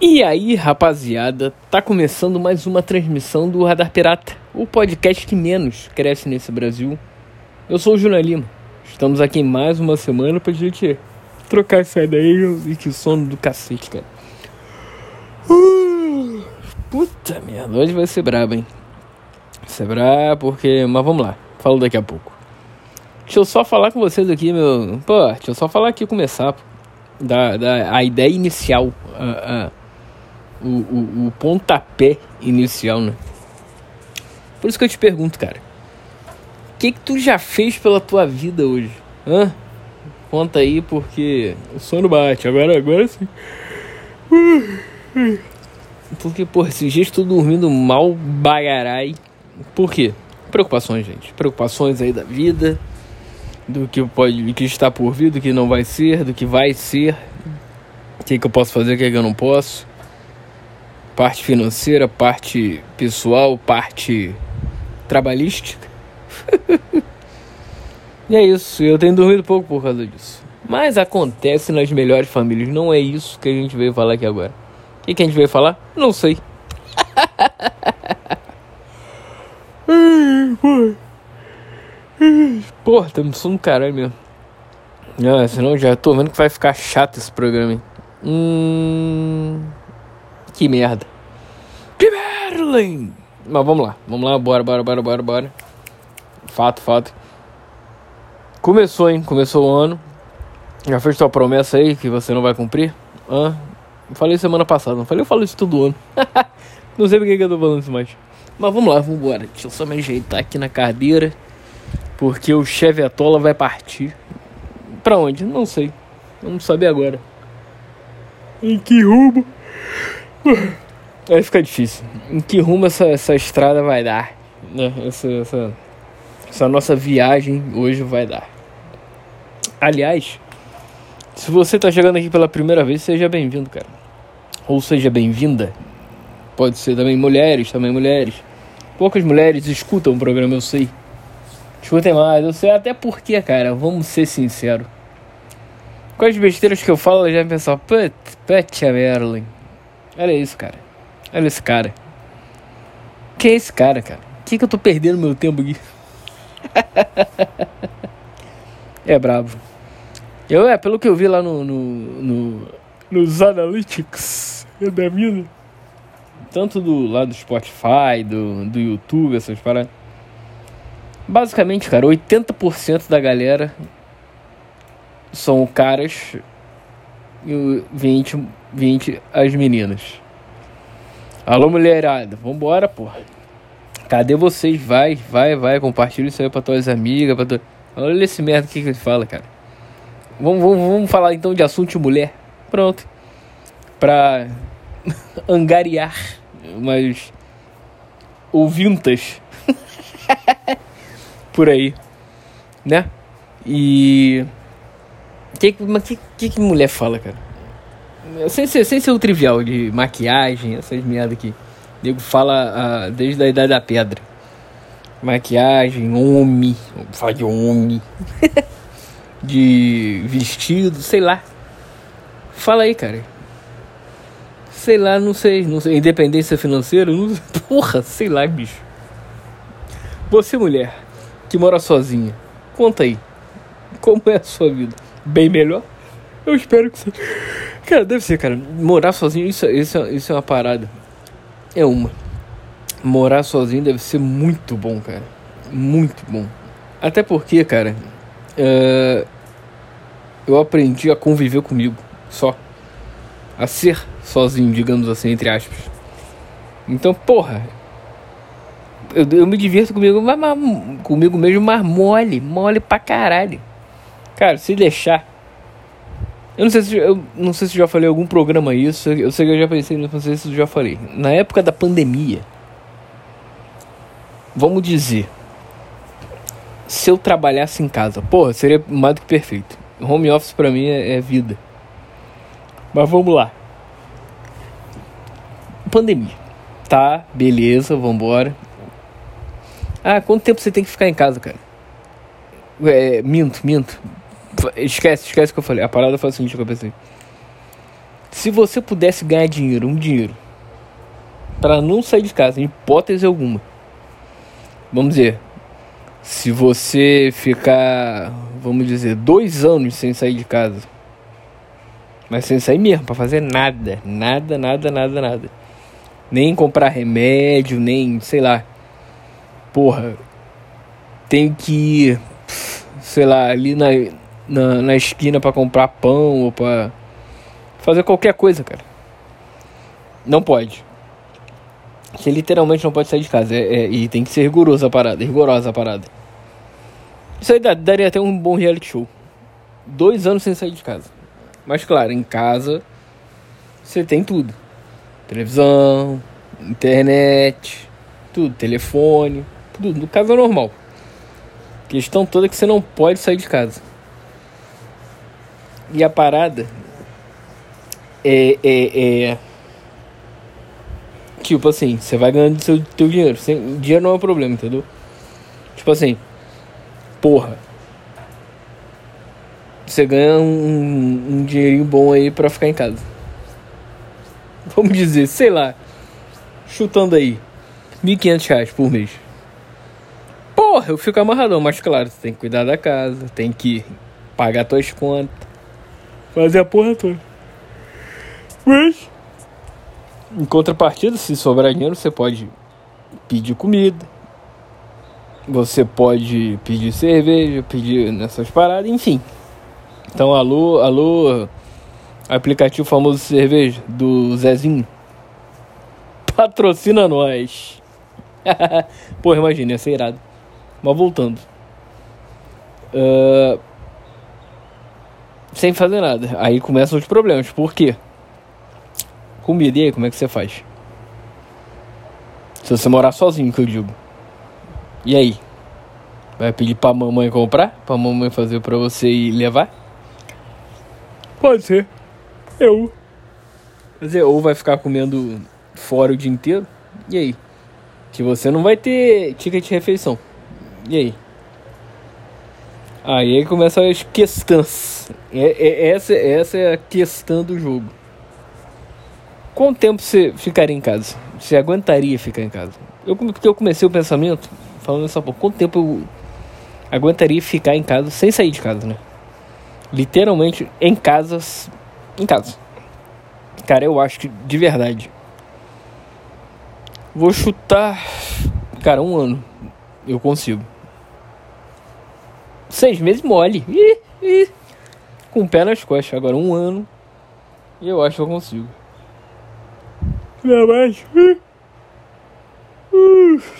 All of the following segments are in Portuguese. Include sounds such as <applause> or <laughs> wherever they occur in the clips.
E aí, rapaziada, tá começando mais uma transmissão do Radar Pirata, o podcast que menos cresce nesse Brasil. Eu sou o Júnior Lima. Estamos aqui mais uma semana pra gente trocar essa ideia e que sono do cacete, cara. Uh, puta merda, hoje vai ser brabo, hein? Vai ser brabo porque. Mas vamos lá, falo daqui a pouco. Deixa eu só falar com vocês aqui, meu. Pô, deixa eu só falar aqui começar. Da, da, a ideia inicial. A, o, o, o pontapé inicial, né? Por isso que eu te pergunto, cara. O que, que tu já fez pela tua vida hoje? Hã? Conta aí, porque o sono bate. Agora, agora sim. Porque, porra, esses dias tô dormindo mal bagarai. Por quê? Preocupações, gente. Preocupações aí da vida. Do que pode, do que está por vir, do que não vai ser, do que vai ser. O que, que eu posso fazer, o que, que eu não posso parte financeira, parte pessoal, parte trabalhística. <laughs> e é isso, eu tenho dormido pouco por causa disso. Mas acontece nas melhores famílias, não é isso que a gente veio falar aqui agora. O que, a gente veio falar? Não sei. <laughs> Porra, tá me sono caralho mesmo. Ah, senão já tô vendo que vai ficar chato esse programa, hein? Hum. Que merda. Berlin! Mas vamos lá, vamos lá, bora, bora, bora, bora, bora. Fato, fato. Começou, hein? Começou o ano. Já fez tua promessa aí que você não vai cumprir? Hã? Falei semana passada, não falei? Eu falo isso todo ano. <laughs> não sei porque que eu tô falando isso mais. Mas vamos lá, vamos embora. Deixa eu só me ajeitar aqui na cadeira. Porque o chefe Atola vai partir. Pra onde? Não sei. Vamos saber agora. Em que rumo? <laughs> Vai ficar difícil. Em que rumo essa, essa estrada vai dar? Né? Essa, essa, essa nossa viagem hoje vai dar. Aliás, se você está chegando aqui pela primeira vez, seja bem-vindo, cara. Ou seja bem-vinda. Pode ser também mulheres, também mulheres. Poucas mulheres escutam o programa, eu sei. Escutem mais, eu sei até porque, cara, vamos ser sinceros. Com as besteiras que eu falo, já pensam, put, put Merlin. Olha isso, cara. Olha esse cara. Quem é esse cara, cara? Que, que eu tô perdendo meu tempo aqui? <laughs> é brabo. Eu, é, pelo que eu vi lá no, no, no nos analytics da mina, tanto do lado do Spotify, do, do YouTube, essas paradas. Basicamente, cara, 80% da galera são caras e 20, 20 as meninas. Alô, mulherada, vambora, porra. Cadê vocês? Vai, vai, vai, compartilha isso aí pra tuas amigas, tu... Olha esse merda que que ele fala, cara. Vamos, vamos, vamos falar então de assunto de mulher. Pronto. Pra <laughs> angariar umas ouvintas <laughs> por aí, né? E que, mas que, que, que mulher fala, cara? Sem ser, sem ser o trivial de maquiagem, essas merda aqui. O nego fala ah, desde a idade da pedra. Maquiagem, homem. Fala de homem. <laughs> de vestido, sei lá. Fala aí, cara. Sei lá, não sei, não sei. Independência financeira? Não, <laughs> porra, sei lá, bicho. Você, mulher, que mora sozinha, conta aí. Como é a sua vida? bem melhor. Eu espero que você. Cara, deve ser, cara. Morar sozinho, isso, isso, isso é uma parada. É uma. Morar sozinho deve ser muito bom, cara. Muito bom. Até porque, cara. Uh, eu aprendi a conviver comigo. Só. A ser sozinho, digamos assim, entre aspas. Então, porra. Eu, eu me divirto comigo, mas, mas, comigo mesmo, mas mole. Mole pra caralho. Cara, se deixar. Eu não sei se eu não sei se já falei em algum programa isso. Eu sei que eu já pensei, não sei se eu já falei. Na época da pandemia, vamos dizer, se eu trabalhasse em casa, porra, seria mais do que perfeito. Home office para mim é, é vida. Mas vamos lá. Pandemia. Tá, beleza, vambora. Ah, quanto tempo você tem que ficar em casa, cara? É, minto, minto. Esquece, esquece o que eu falei. A parada foi a seguinte que eu pensei. Se você pudesse ganhar dinheiro, um dinheiro, para não sair de casa, em hipótese alguma. Vamos dizer, se você ficar, vamos dizer, dois anos sem sair de casa, mas sem sair mesmo, para fazer nada, nada, nada, nada, nada, nem comprar remédio, nem sei lá, porra, tem que sei lá, ali na, na, na esquina para comprar pão ou para fazer qualquer coisa, cara. Não pode. Você literalmente não pode sair de casa. É, é, e tem que ser rigoroso a parada. Rigorosa a parada. Isso aí daria até um bom reality show. Dois anos sem sair de casa. Mas claro, em casa você tem tudo. Televisão, internet, tudo, telefone, tudo. No caso é normal. A questão toda é que você não pode sair de casa. E a parada é, é, é Tipo assim, você vai ganhando seu teu dinheiro. Sem, dinheiro não é um problema, entendeu? Tipo assim, porra. Você ganha um, um dinheirinho bom aí pra ficar em casa. <laughs> Vamos dizer, sei lá. Chutando aí. 1.500 reais por mês. Porra, eu fico amarradão, mas claro, você tem que cuidar da casa, tem que pagar tuas contas, fazer a porra toda. Mas em contrapartida, se sobrar dinheiro, você pode pedir comida, você pode pedir cerveja, pedir nessas paradas, enfim. Então, alô, alô, aplicativo famoso de cerveja do Zezinho. Patrocina nós. <laughs> Porra, imagina, ia ser irado. Mas voltando. Uh, sem fazer nada. Aí começam os problemas. Por quê? comida, e aí, como é que você faz? Se você morar sozinho, que eu digo. E aí? Vai pedir pra mamãe comprar? Pra mamãe fazer pra você ir levar? Pode ser. Eu. Quer dizer, ou vai ficar comendo fora o dia inteiro. E aí? Que você não vai ter ticket de refeição. E aí? Aí começa as questões. É, é, essa, essa é a questão do jogo. Quanto tempo você ficaria em casa? Você aguentaria ficar em casa? Eu, porque eu comecei o pensamento falando essa porra. Quanto tempo eu aguentaria ficar em casa sem sair de casa, né? Literalmente em casas. Em casa. Cara, eu acho que de verdade. Vou chutar. Cara, um ano. Eu consigo. Seis meses mole. Ih, ih. Com o pé nas costas. Agora um ano. E eu acho que eu consigo. Ainda mais.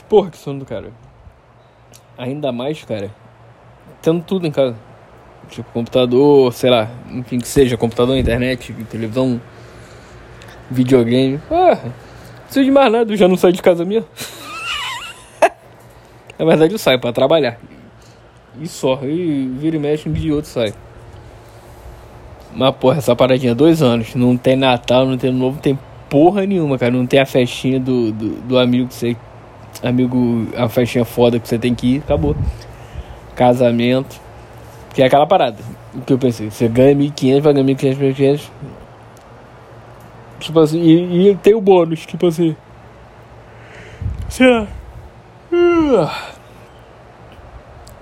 Porra, que sono do cara. Ainda mais, cara. Tendo tudo em casa. Tipo, computador, sei lá. Enfim, que seja computador, internet, televisão, videogame. Ah, não preciso de mais nada, eu já não saio de casa mesmo. <laughs> Na verdade, eu saio pra trabalhar. E só. E vira e mexe um dia e outro sai. Mas, porra, essa paradinha, dois anos. Não tem Natal, não tem Novo, tem porra nenhuma, cara. Não tem a festinha do, do, do, amigo que você. Amigo, a festinha foda que você tem que ir, acabou. Casamento. Que é aquela parada. O que eu pensei, você ganha 1.500, vai ganhar 1.500, 1.500. Tipo assim, e, e, tem o bônus, tipo assim. Sei lá.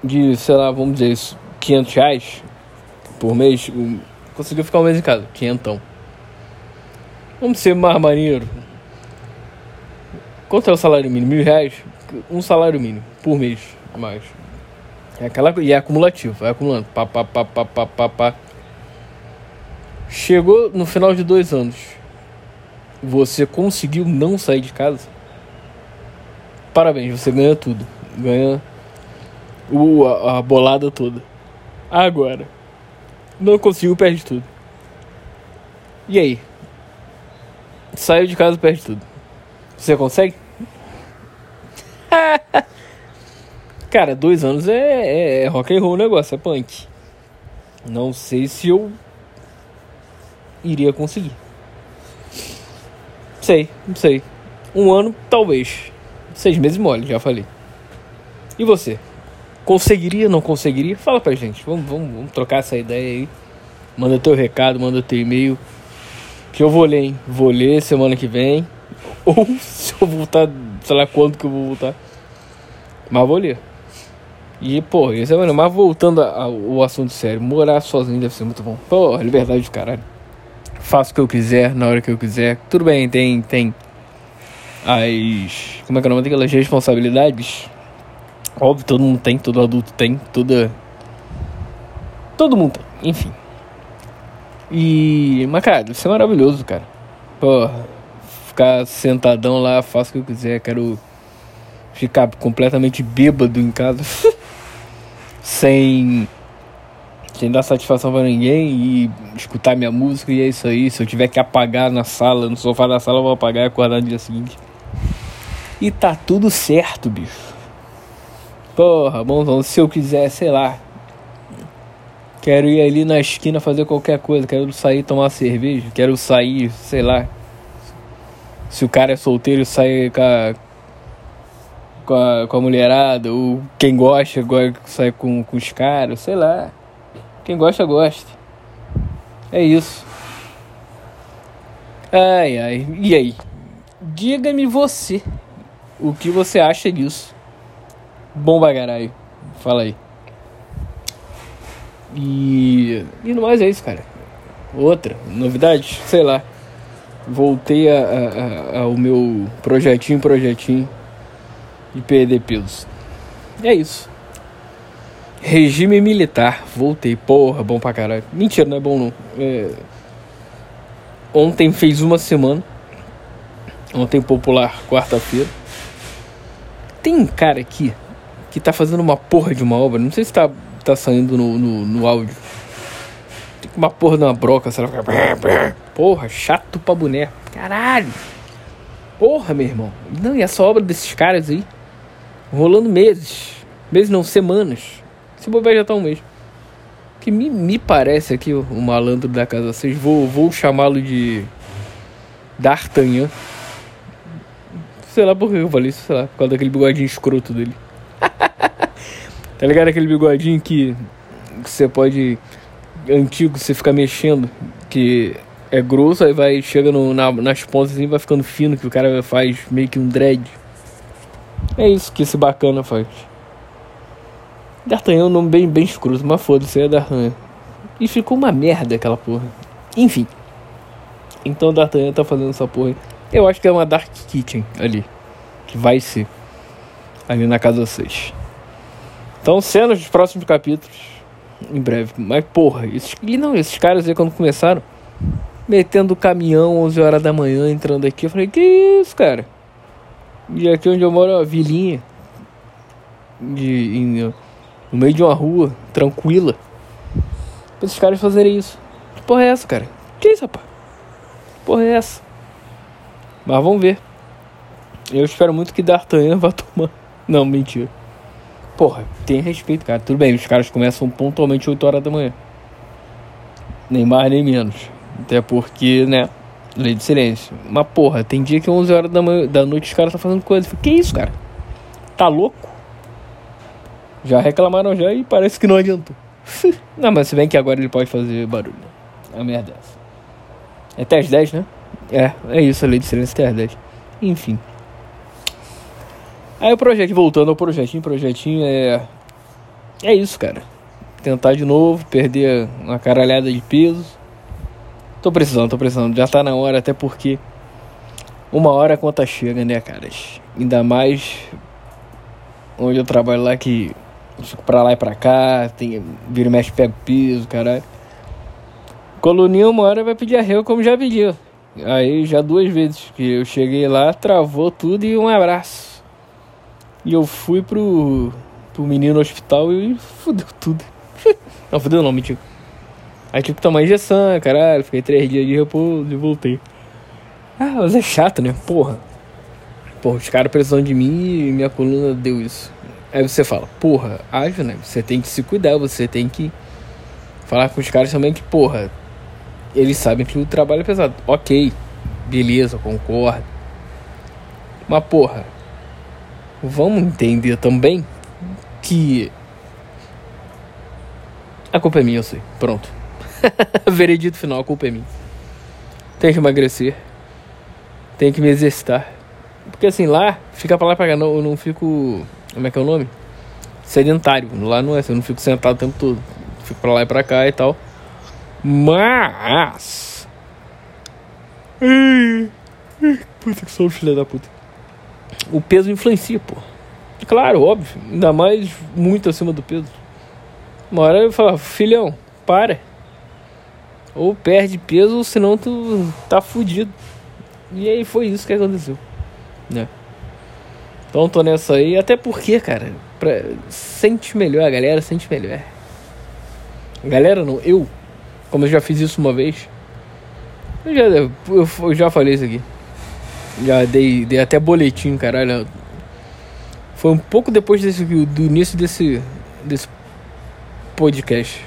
De, sei lá, vamos dizer isso, 500 reais por mês. Conseguiu ficar um mês em casa, 500. Vamos ser mais maneiro. Quanto é o salário mínimo? Mil reais? Um salário mínimo por mês. Mais. É aquela, e é acumulativo, vai acumulando. Pá, pá, pá, pá, pá, pá, pá. Chegou no final de dois anos. Você conseguiu não sair de casa? Parabéns, você ganha tudo. Ganha o, a, a bolada toda. Agora, não conseguiu, perde tudo. E aí? Saiu de casa perde tudo. Você consegue? <laughs> Cara, dois anos é, é, é rock and roll o negócio, é punk. Não sei se eu iria conseguir. Sei, não sei. Um ano, talvez. Seis meses mole, já falei. E você? Conseguiria, não conseguiria? Fala pra gente. Vamos, vamos, vamos trocar essa ideia aí. Manda teu recado, manda teu e-mail Que eu vou ler, hein? Vou ler semana que vem. <laughs> Ou se eu voltar, sei lá quando que eu vou voltar. Mas vou ler. E, pô, esse é, mano, mas voltando ao assunto sério, morar sozinho deve ser muito bom. Pô, liberdade de caralho. Faço o que eu quiser, na hora que eu quiser. Tudo bem, tem, tem as. Como é que é o nome daquelas responsabilidades? Óbvio, todo mundo tem, todo adulto tem, toda. Todo mundo tem, enfim. E. Mas, cara, isso é maravilhoso, cara. Pô, ficar sentadão lá, faço o que eu quiser, quero ficar completamente bêbado em casa. <laughs> sem sem dar satisfação para ninguém e escutar minha música e é isso aí. Se eu tiver que apagar na sala, no sofá da sala, eu vou apagar e acordar no dia seguinte. E tá tudo certo, bicho. Porra, bom, se eu quiser, sei lá. Quero ir ali na esquina fazer qualquer coisa. Quero sair tomar cerveja. Quero sair, sei lá. Se o cara é solteiro, sair com a, com a, com a mulherada. Ou quem gosta, sair com, com os caras, sei lá. Quem gosta, gosta. É isso. Ai, ai. E aí? Diga-me você. O que você acha disso? Bom bagarai. Fala aí. E. E no mais é isso, cara. Outra novidade, sei lá. Voltei a, a, a, ao meu projetinho, projetinho de perder pesos. É isso. Regime militar, voltei. Porra, bom pra caralho. Mentira, não é bom não. É... Ontem fez uma semana. Ontem popular, quarta-feira. Tem um cara aqui que tá fazendo uma porra de uma obra. Não sei se tá, tá saindo no, no, no áudio. Tem uma porra de uma broca, sei lá. Porra, chato pra boneco. Caralho. Porra, meu irmão. Não, e essa obra desses caras aí? Rolando meses. Meses não, semanas. Se bobear já tá um mês. Que me, me parece aqui o, o malandro da casa 6. Vou, vou chamá-lo de. D'Artagnan. Sei lá por que eu falei isso, sei lá, por causa daquele bigodinho escroto dele. Tá ligado aquele bigodinho que, você pode. Antigo, você fica mexendo, que é grosso, aí vai, chega no, na, nas pontas e vai ficando fino, que o cara faz meio que um dread. É isso que esse bacana faz. D'Artagnan é um nome bem, bem escroto, mas foda-se, é D'Artagnan. E ficou uma merda aquela porra. Enfim. Então D'Artagnan tá fazendo essa porra. Eu acho que é uma Dark Kitchen ali. Que vai ser. Ali na casa 6. Então, cenas dos próximos capítulos. Em breve. Mas, porra, esses, e não, esses caras aí quando começaram. Metendo o caminhão 11 horas da manhã, entrando aqui. Eu falei, que isso, cara? E aqui onde eu moro é uma vilinha. De, em, no meio de uma rua, tranquila. Pra esses caras fazerem isso. Que porra é essa, cara? Que isso, rapaz? Que porra é essa? Mas vamos ver. Eu espero muito que D'Artagnan vá tomar. Não, mentira. Porra, tem respeito, cara. Tudo bem, os caras começam pontualmente 8 horas da manhã. Nem mais nem menos. Até porque, né? Lei de silêncio. Mas porra, tem dia que 11 horas da, manhã, da noite os caras estão tá fazendo coisa. Que isso, cara? Tá louco? Já reclamaram já e parece que não adiantou. <laughs> não, mas se bem que agora ele pode fazer barulho. A merda é essa. É até as 10, né? É, é isso, a lei de silêncio até as 10. Enfim. Aí o projeto, voltando ao projetinho, projetinho é. É isso, cara. Tentar de novo, perder uma caralhada de peso. Tô precisando, tô precisando. Já tá na hora, até porque. Uma hora a conta chega, né, caras? Ainda mais onde eu trabalho lá que fico pra lá e pra cá, tem, vira e mexe, pega piso, caralho. Coluninha uma hora vai pedir arrego como já pediu. Aí já duas vezes que eu cheguei lá, travou tudo e um abraço. E eu fui pro, pro menino no hospital e fudeu tudo. <laughs> não, fudeu não, mentira. Aí tive que tomar injeção, caralho. Fiquei três dias de repouso e voltei. Ah, mas é chato, né? Porra. Porra, os caras precisam de mim e minha coluna deu isso. Aí você fala, porra, acho, né? Você tem que se cuidar, você tem que falar com os caras também que, porra, eles sabem que o trabalho é pesado. Ok, beleza, concordo. Mas, porra, vamos entender também que a culpa é minha, eu sei. Pronto. <laughs> Veredito final, a culpa é minha. Tenho que emagrecer. Tenho que me exercitar. Porque assim, lá, fica pra lá pra cá, não, eu não fico. Como é que é o nome? Sedentário. Lá não é assim, eu não fico sentado o tempo todo. Fico pra lá e pra cá e tal. Mas. Puta que sou filho da puta. O peso influencia, pô. Claro, óbvio. Ainda mais muito acima do peso. Uma hora eu falo, filhão, para. Ou perde peso, senão tu tá fudido. E aí foi isso que aconteceu. Né? Então tô nessa aí. Até porque, cara, pra... sente melhor, a galera sente melhor. Galera não, eu, como eu já fiz isso uma vez. Eu já, eu, eu já falei isso aqui. Já dei, dei até boletim, caralho. Foi um pouco depois desse, do início desse, desse podcast.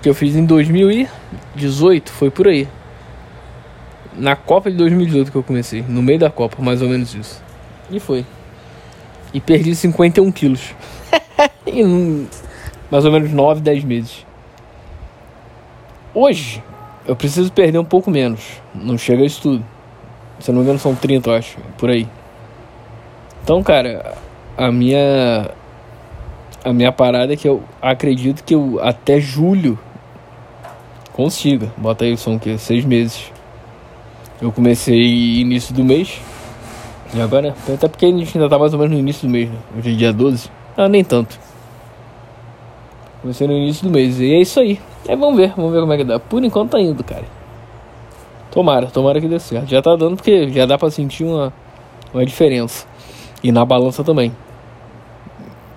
Que eu fiz em 2018, foi por aí. Na Copa de 2018 que eu comecei. No meio da Copa, mais ou menos isso. E foi. E perdi 51 quilos. <laughs> em mais ou menos 9, 10 meses. Hoje, eu preciso perder um pouco menos. Não chega a isso tudo. Se não me engano, são 30, eu acho. Por aí. Então, cara, a minha. A minha parada é que eu acredito que eu até julho consiga. Bota aí, são o quê? Seis meses. Eu comecei início do mês. E agora, até porque a gente ainda tá mais ou menos no início do mês, né? Hoje é dia 12. Ah, nem tanto. Comecei no início do mês. E é isso aí. É, vamos ver, vamos ver como é que dá. Por enquanto tá indo, cara. Tomara, tomara que dê certo. Já tá dando porque já dá pra sentir uma, uma diferença. E na balança também.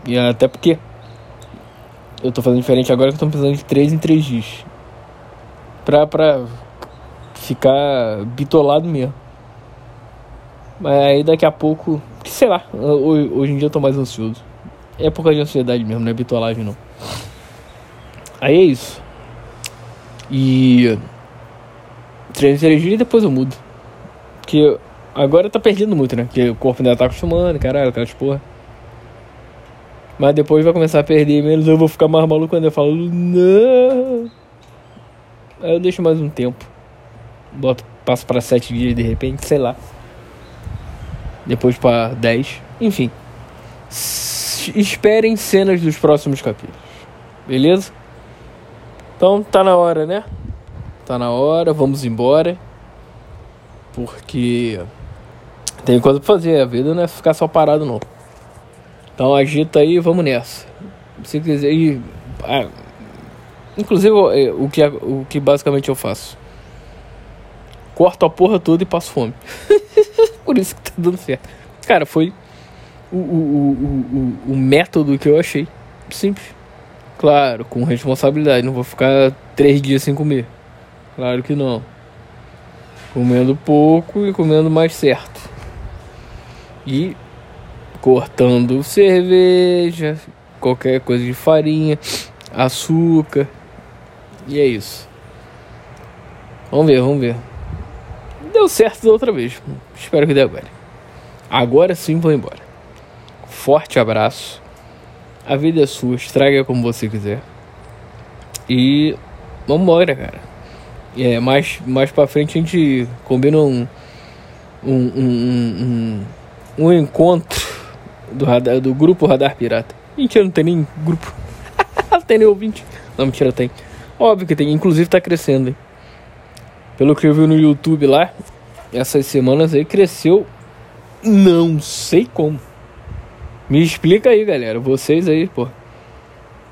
E até porque eu tô fazendo diferente agora que eu tô precisando de 3 em 3 dias. Pra, pra ficar bitolado mesmo. Mas aí daqui a pouco, sei lá, hoje, em dia eu tô mais ansioso. É por causa de ansiedade mesmo, não é bitolagem não. Aí é isso. E três dias e depois eu mudo. Porque agora tá perdendo muito, né? Porque o corpo ainda tá acostumando, caralho, aquelas porra. Mas depois vai começar a perder menos, eu vou ficar mais maluco quando eu falo, não. Aí eu deixo mais um tempo. Boto, passo pra sete dias de repente, sei lá. Depois pra dez. Enfim. S esperem cenas dos próximos capítulos. Beleza? Então tá na hora, né? Tá na hora, vamos embora. Porque tem coisa pra fazer, a vida não é ficar só parado não. Então agita aí vamos nessa. Se quiser ir. Ah, inclusive o que, o que basicamente eu faço. Corto a porra toda e passo fome. <laughs> Por isso que tá dando certo. Cara, foi o, o, o, o, o método que eu achei. Simples. Claro, com responsabilidade. Não vou ficar três dias sem comer. Claro que não. Comendo pouco e comendo mais certo. E cortando cerveja, qualquer coisa de farinha, açúcar. E é isso. Vamos ver, vamos ver. Deu certo da outra vez. Espero que dê agora. Agora sim vou embora. Forte abraço. A vida é sua, estraga como você quiser. E vambora, cara. É, mais, mais pra frente a gente combina um, um, um, um, um encontro do, radar, do grupo Radar Pirata. Mentira, não tem nem grupo. <laughs> não tem nem ouvinte. Não, mentira, tem. Óbvio que tem. Inclusive tá crescendo, hein? Pelo que eu vi no YouTube lá, essas semanas aí cresceu. Não sei como. Me explica aí, galera. Vocês aí, pô.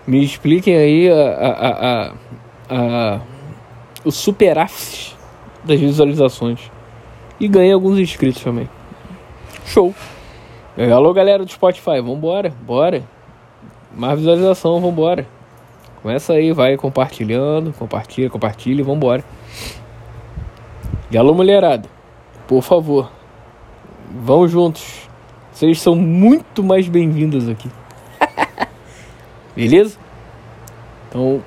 Me expliquem aí a, a, a, a, o superávit das visualizações. E ganhei alguns inscritos também. Show. Alô, galera do Spotify. Vambora, bora. Mais visualização, vambora. Começa aí, vai compartilhando. Compartilha, compartilha e vambora. E alô, mulherada. Por favor. Vamos juntos vocês são muito mais bem-vindas aqui. <laughs> Beleza? Então,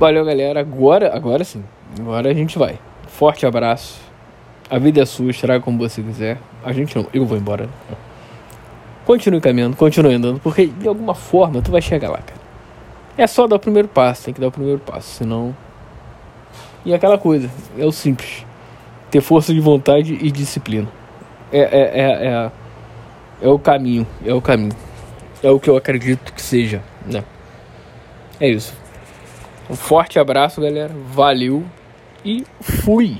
valeu galera. Agora, agora sim. Agora a gente vai. Forte abraço. A vida é sua, estraga como você quiser. A gente não. Eu vou embora. Né? Continue caminhando, continue andando, porque de alguma forma tu vai chegar lá, cara. É só dar o primeiro passo, tem que dar o primeiro passo, senão. E aquela coisa, é o simples. Ter força de vontade e disciplina. É, é, é, é, é o caminho, é o caminho. É o que eu acredito que seja, né? É isso. Um forte abraço, galera. Valeu e fui!